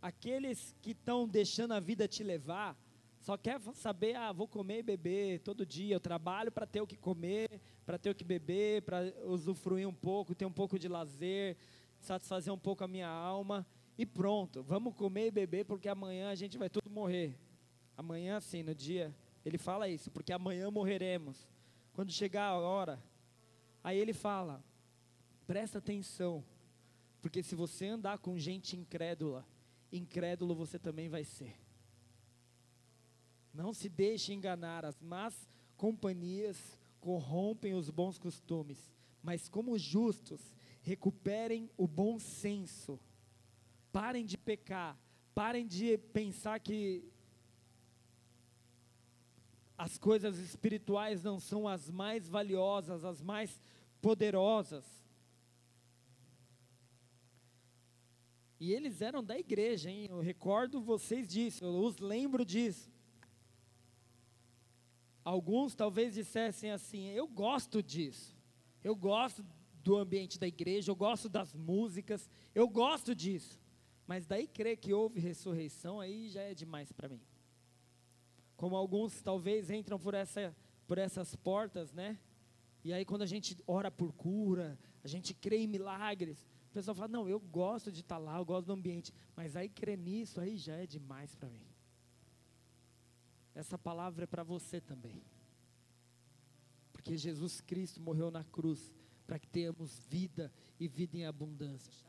Aqueles que estão deixando a vida te levar, só quer saber, ah, vou comer e beber todo dia, eu trabalho para ter o que comer, para ter o que beber, para usufruir um pouco, ter um pouco de lazer, satisfazer um pouco a minha alma, e pronto, vamos comer e beber, porque amanhã a gente vai tudo morrer. Amanhã, sim, no dia, ele fala isso, porque amanhã morreremos. Quando chegar a hora, aí ele fala, presta atenção, porque se você andar com gente incrédula, incrédulo você também vai ser. Não se deixe enganar, as más companhias corrompem os bons costumes, mas como justos, recuperem o bom senso. Parem de pecar, parem de pensar que as coisas espirituais não são as mais valiosas, as mais poderosas. E eles eram da igreja, hein? Eu recordo vocês disso, eu os lembro disso. Alguns talvez dissessem assim: eu gosto disso, eu gosto do ambiente da igreja, eu gosto das músicas, eu gosto disso. Mas daí crer que houve ressurreição, aí já é demais para mim. Como alguns talvez entram por, essa, por essas portas, né? E aí quando a gente ora por cura, a gente crê em milagres, o pessoal fala, não, eu gosto de estar lá, eu gosto do ambiente, mas aí crer nisso aí já é demais para mim. Essa palavra é para você também. Porque Jesus Cristo morreu na cruz para que tenhamos vida e vida em abundância.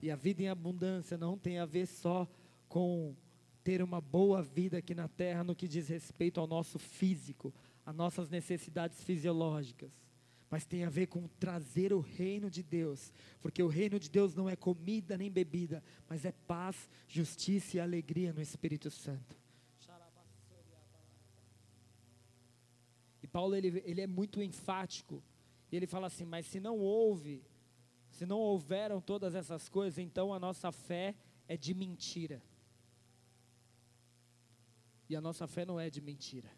E a vida em abundância não tem a ver só com ter uma boa vida aqui na terra no que diz respeito ao nosso físico, às nossas necessidades fisiológicas mas tem a ver com trazer o reino de Deus, porque o reino de Deus não é comida nem bebida, mas é paz, justiça e alegria no Espírito Santo. E Paulo ele, ele é muito enfático, e ele fala assim: mas se não houve, se não houveram todas essas coisas, então a nossa fé é de mentira. E a nossa fé não é de mentira.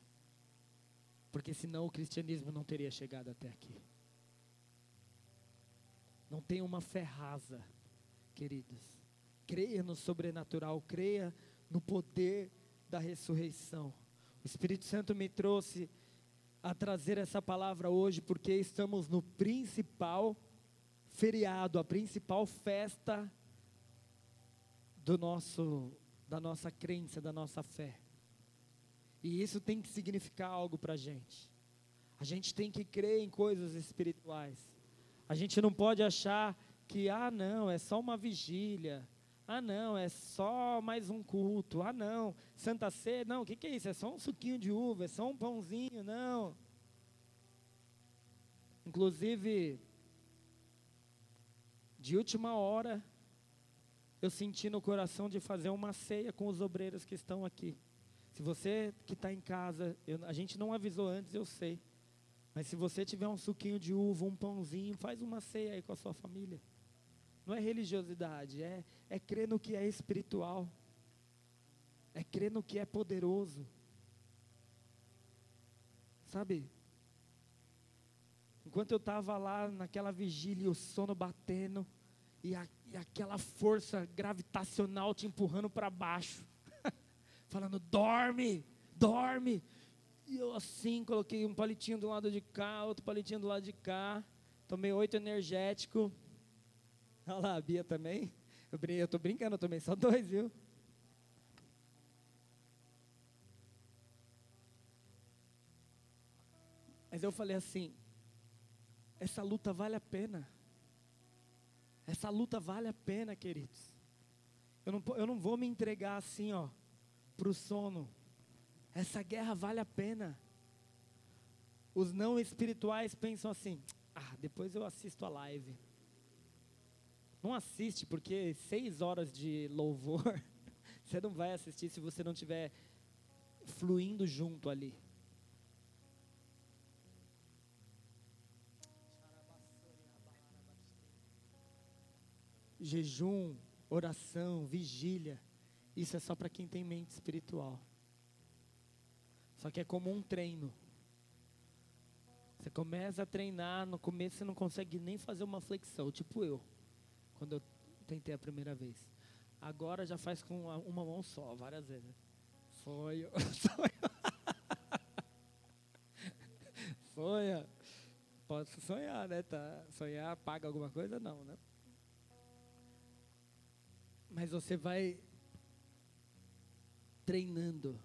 Porque senão o cristianismo não teria chegado até aqui. Não tenha uma fé rasa, queridos. Creia no sobrenatural, creia no poder da ressurreição. O Espírito Santo me trouxe a trazer essa palavra hoje porque estamos no principal feriado, a principal festa do nosso da nossa crença, da nossa fé. E isso tem que significar algo para a gente. A gente tem que crer em coisas espirituais. A gente não pode achar que, ah, não, é só uma vigília. Ah, não, é só mais um culto. Ah, não, Santa Ceia, não, o que, que é isso? É só um suquinho de uva, é só um pãozinho, não. Inclusive, de última hora, eu senti no coração de fazer uma ceia com os obreiros que estão aqui. Se você que está em casa, eu, a gente não avisou antes, eu sei. Mas se você tiver um suquinho de uva, um pãozinho, faz uma ceia aí com a sua família. Não é religiosidade, é, é crer no que é espiritual. É crer no que é poderoso. Sabe? Enquanto eu estava lá naquela vigília, o sono batendo, e, a, e aquela força gravitacional te empurrando para baixo, falando: dorme, dorme. E eu assim coloquei um palitinho do lado de cá, outro palitinho do lado de cá, tomei oito energético. Olha lá, a Bia também. Eu estou brincando, eu tomei só dois, viu? Mas eu falei assim: essa luta vale a pena. Essa luta vale a pena, queridos. Eu não, eu não vou me entregar assim, ó, para o sono. Essa guerra vale a pena. Os não espirituais pensam assim: ah, depois eu assisto a live. Não assiste, porque seis horas de louvor, você não vai assistir se você não estiver fluindo junto ali. jejum, oração, vigília, isso é só para quem tem mente espiritual. Só que é como um treino. Você começa a treinar, no começo você não consegue nem fazer uma flexão, tipo eu, quando eu tentei a primeira vez. Agora já faz com uma, mão só, várias vezes. Sonho, sonho. Sonha. Posso sonhar, né? Tá? Sonhar paga alguma coisa? Não, né? Mas você vai treinando.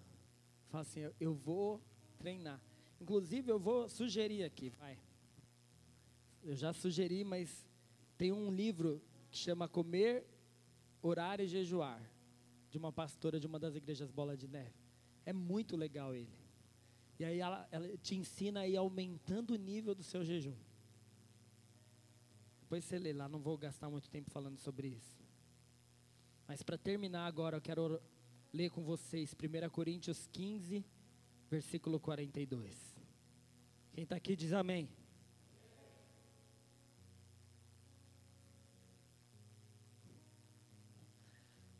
Fala assim, eu vou treinar. Inclusive, eu vou sugerir aqui, vai. Eu já sugeri, mas tem um livro que chama Comer, Orar e Jejuar, de uma pastora de uma das igrejas Bola de Neve. É muito legal ele. E aí ela, ela te ensina a ir aumentando o nível do seu jejum. Depois você lê lá, não vou gastar muito tempo falando sobre isso. Mas para terminar agora, eu quero ler com vocês 1 Coríntios 15, versículo 42. Quem está aqui diz amém.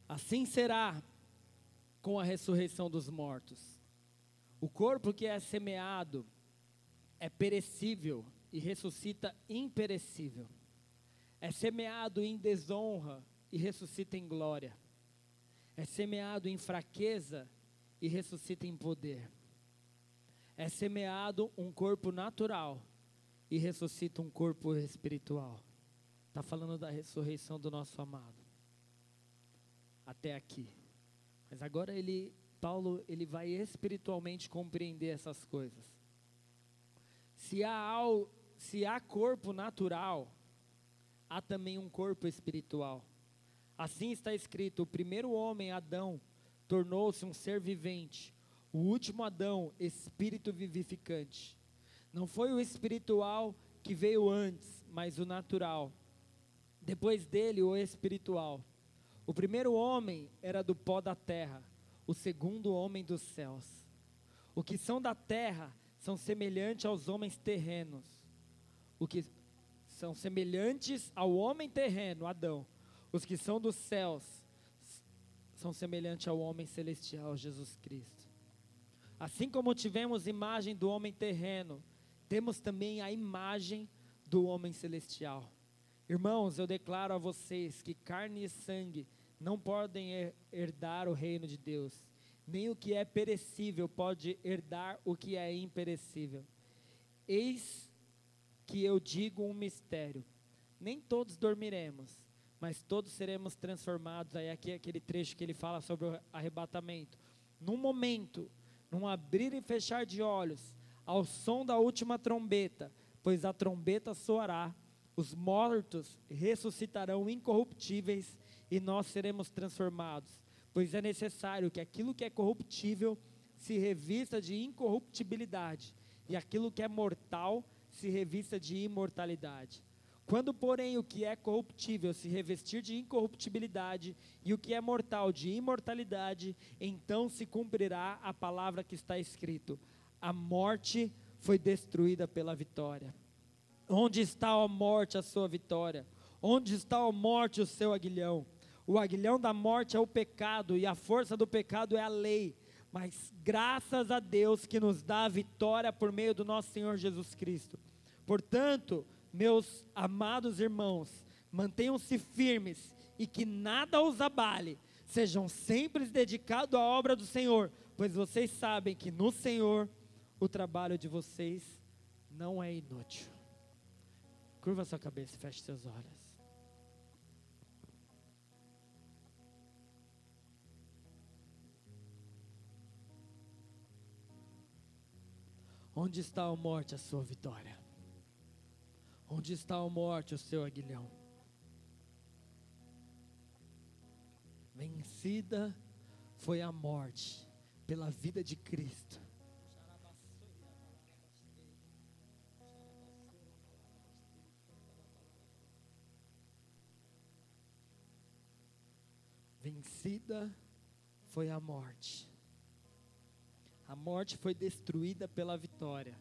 Assim será com a ressurreição dos mortos. O corpo que é semeado é perecível e ressuscita imperecível. É semeado em desonra e ressuscita em glória. É semeado em fraqueza e ressuscita em poder. É semeado um corpo natural e ressuscita um corpo espiritual. Está falando da ressurreição do nosso amado. Até aqui. Mas agora ele, Paulo, ele vai espiritualmente compreender essas coisas. Se há, se há corpo natural, há também um corpo espiritual. Assim está escrito: o primeiro homem, Adão, tornou-se um ser vivente. O último Adão, espírito vivificante. Não foi o espiritual que veio antes, mas o natural. Depois dele, o espiritual. O primeiro homem era do pó da terra, o segundo homem dos céus. O que são da terra são semelhantes aos homens terrenos. O que são semelhantes ao homem terreno, Adão os que são dos céus são semelhantes ao homem celestial, Jesus Cristo. Assim como tivemos imagem do homem terreno, temos também a imagem do homem celestial. Irmãos, eu declaro a vocês que carne e sangue não podem herdar o reino de Deus, nem o que é perecível pode herdar o que é imperecível. Eis que eu digo um mistério: nem todos dormiremos mas todos seremos transformados. Aí aqui é aquele trecho que ele fala sobre o arrebatamento. Num momento, num abrir e fechar de olhos, ao som da última trombeta, pois a trombeta soará, os mortos ressuscitarão incorruptíveis e nós seremos transformados. Pois é necessário que aquilo que é corruptível se revista de incorruptibilidade e aquilo que é mortal se revista de imortalidade. Quando, porém, o que é corruptível se revestir de incorruptibilidade e o que é mortal de imortalidade, então se cumprirá a palavra que está escrito: a morte foi destruída pela vitória. Onde está a morte a sua vitória? Onde está a morte o seu aguilhão? O aguilhão da morte é o pecado e a força do pecado é a lei. Mas graças a Deus que nos dá a vitória por meio do nosso Senhor Jesus Cristo. Portanto, meus amados irmãos, mantenham-se firmes e que nada os abale. Sejam sempre dedicados à obra do Senhor, pois vocês sabem que no Senhor o trabalho de vocês não é inútil. Curva sua cabeça e feche seus olhos. Onde está a morte, a sua vitória? Onde está a morte, o seu aguilhão? Vencida foi a morte pela vida de Cristo. Vencida foi a morte. A morte foi destruída pela vitória.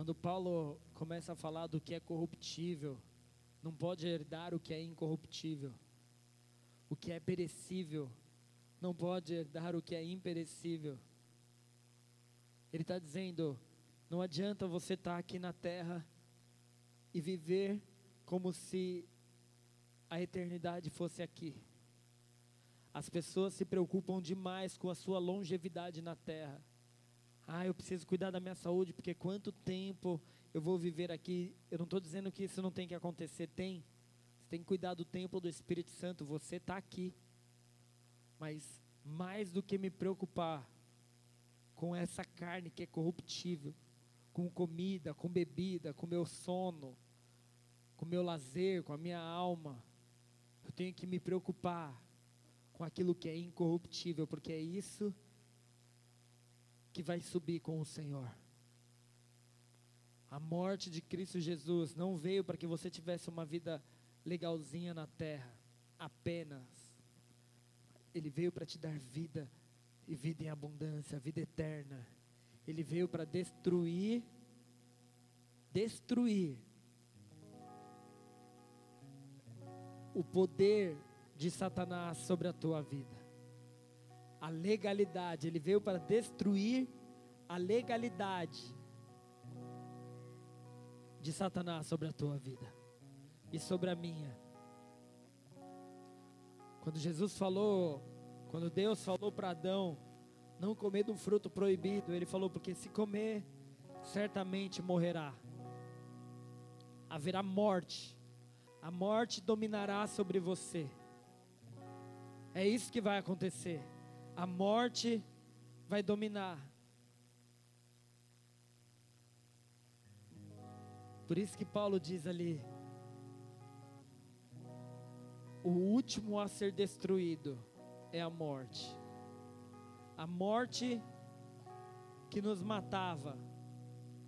Quando Paulo começa a falar do que é corruptível, não pode herdar o que é incorruptível. O que é perecível, não pode herdar o que é imperecível. Ele está dizendo: não adianta você estar tá aqui na terra e viver como se a eternidade fosse aqui. As pessoas se preocupam demais com a sua longevidade na terra. Ah, eu preciso cuidar da minha saúde, porque quanto tempo eu vou viver aqui? Eu não estou dizendo que isso não tem que acontecer, tem. Você tem que cuidar do templo do Espírito Santo, você está aqui. Mas mais do que me preocupar com essa carne que é corruptível, com comida, com bebida, com meu sono, com meu lazer, com a minha alma, eu tenho que me preocupar com aquilo que é incorruptível, porque é isso que que vai subir com o Senhor. A morte de Cristo Jesus não veio para que você tivesse uma vida legalzinha na terra, apenas. Ele veio para te dar vida e vida em abundância, vida eterna. Ele veio para destruir, destruir o poder de Satanás sobre a tua vida a legalidade, ele veio para destruir a legalidade de Satanás sobre a tua vida e sobre a minha. Quando Jesus falou, quando Deus falou para Adão não comer do fruto proibido, ele falou porque se comer, certamente morrerá. Haverá morte. A morte dominará sobre você. É isso que vai acontecer a morte vai dominar. Por isso que Paulo diz ali: o último a ser destruído é a morte. A morte que nos matava,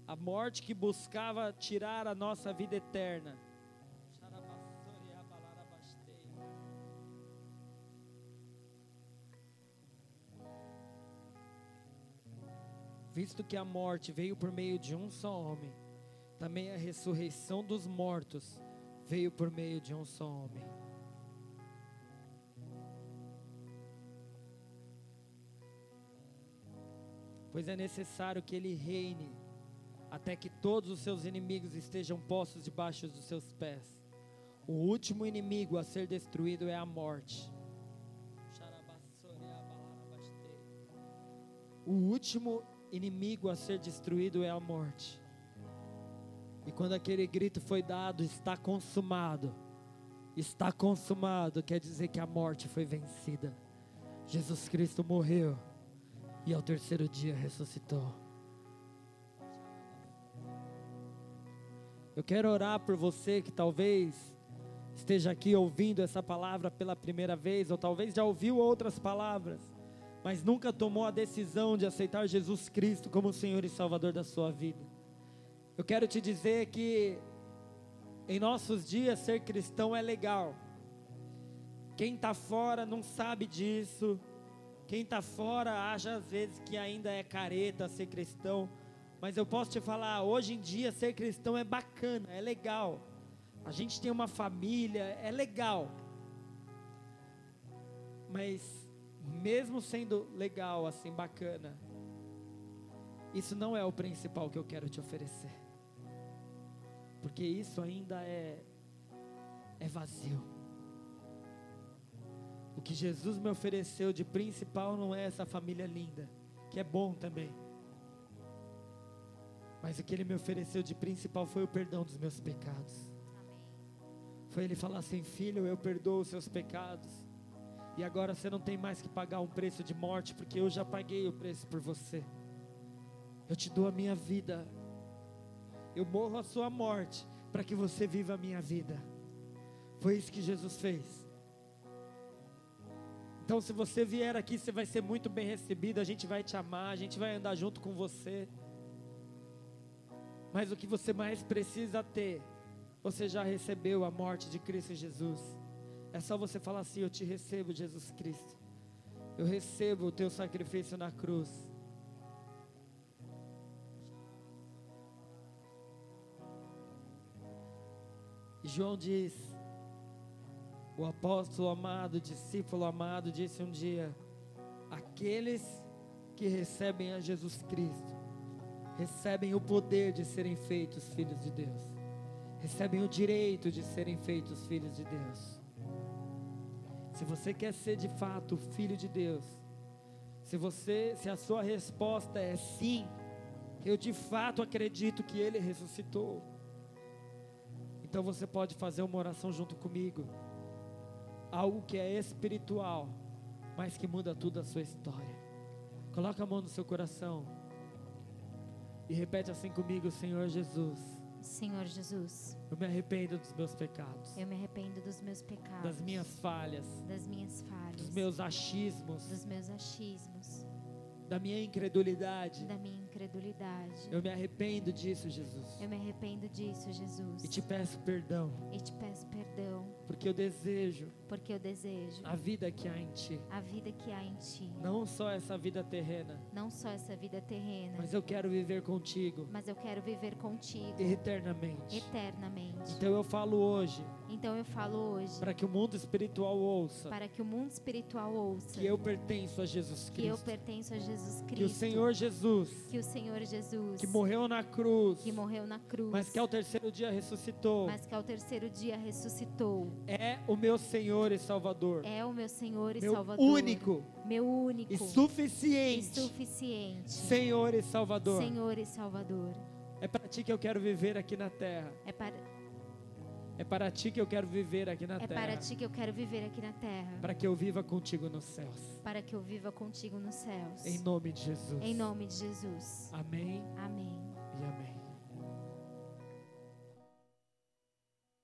a morte que buscava tirar a nossa vida eterna visto que a morte veio por meio de um só homem, também a ressurreição dos mortos veio por meio de um só homem. Pois é necessário que ele reine até que todos os seus inimigos estejam postos debaixo dos seus pés. O último inimigo a ser destruído é a morte. O último inimigo a ser destruído é a morte. E quando aquele grito foi dado, está consumado. Está consumado, quer dizer que a morte foi vencida. Jesus Cristo morreu e ao terceiro dia ressuscitou. Eu quero orar por você que talvez esteja aqui ouvindo essa palavra pela primeira vez, ou talvez já ouviu outras palavras, mas nunca tomou a decisão de aceitar Jesus Cristo como o Senhor e Salvador da sua vida. Eu quero te dizer que em nossos dias ser cristão é legal. Quem está fora não sabe disso. Quem está fora acha às vezes que ainda é careta ser cristão. Mas eu posso te falar, hoje em dia ser cristão é bacana, é legal. A gente tem uma família, é legal. Mas mesmo sendo legal, assim, bacana, isso não é o principal que eu quero te oferecer. Porque isso ainda é é vazio. O que Jesus me ofereceu de principal não é essa família linda, que é bom também. Mas o que ele me ofereceu de principal foi o perdão dos meus pecados. Foi ele falar assim: Filho, eu perdoo os seus pecados. E agora você não tem mais que pagar um preço de morte, porque eu já paguei o preço por você. Eu te dou a minha vida. Eu morro a sua morte para que você viva a minha vida. Foi isso que Jesus fez. Então, se você vier aqui, você vai ser muito bem recebido. A gente vai te amar, a gente vai andar junto com você. Mas o que você mais precisa ter, você já recebeu a morte de Cristo Jesus. É só você falar assim: Eu te recebo, Jesus Cristo. Eu recebo o teu sacrifício na cruz. João diz: o apóstolo amado, discípulo amado, disse um dia: aqueles que recebem a Jesus Cristo, recebem o poder de serem feitos filhos de Deus, recebem o direito de serem feitos filhos de Deus. Se você quer ser de fato filho de Deus, se você, se a sua resposta é sim, eu de fato acredito que ele ressuscitou. Então você pode fazer uma oração junto comigo algo que é espiritual, mas que muda tudo a sua história. Coloca a mão no seu coração e repete assim comigo, Senhor Jesus. Senhor Jesus. Eu me arrependo dos meus pecados. Eu me arrependo dos meus pecados. Das minhas falhas. Das minhas falhas. Dos meus achismos. Dos meus achismos da minha incredulidade. Da minha incredulidade. Eu me arrependo disso, Jesus. Eu me arrependo disso, Jesus. E te peço perdão. E te peço perdão. Porque eu desejo. Porque eu desejo. A vida que há em ti. A vida que há em ti. Não só essa vida terrena. Não só essa vida terrena. Mas eu quero viver contigo. Mas eu quero viver contigo. Eternamente. Eternamente. Então eu falo hoje. Então eu falo hoje. Para que o mundo espiritual ouça. Para que o mundo espiritual ouça. Que eu pertenço a Jesus Cristo. Que eu pertenço a Jesus Cristo. Que o Senhor Jesus. Que o Senhor Jesus. Que morreu na cruz. Que morreu na cruz. Mas que ao terceiro dia ressuscitou. Mas que ao terceiro dia ressuscitou. É o meu Senhor e Salvador. É o meu Senhor e meu Salvador. Único. Meu único. E suficiente. E suficiente. Senhor e Salvador. Senhor e Salvador. É para ti que eu quero viver aqui na terra. É para é para ti que eu quero viver aqui na é terra. É para ti que eu quero viver aqui na terra. Para que eu viva contigo nos céus. Para que eu viva contigo nos céus. Em nome de Jesus. Em nome de Jesus. Amém. Amém. E amém.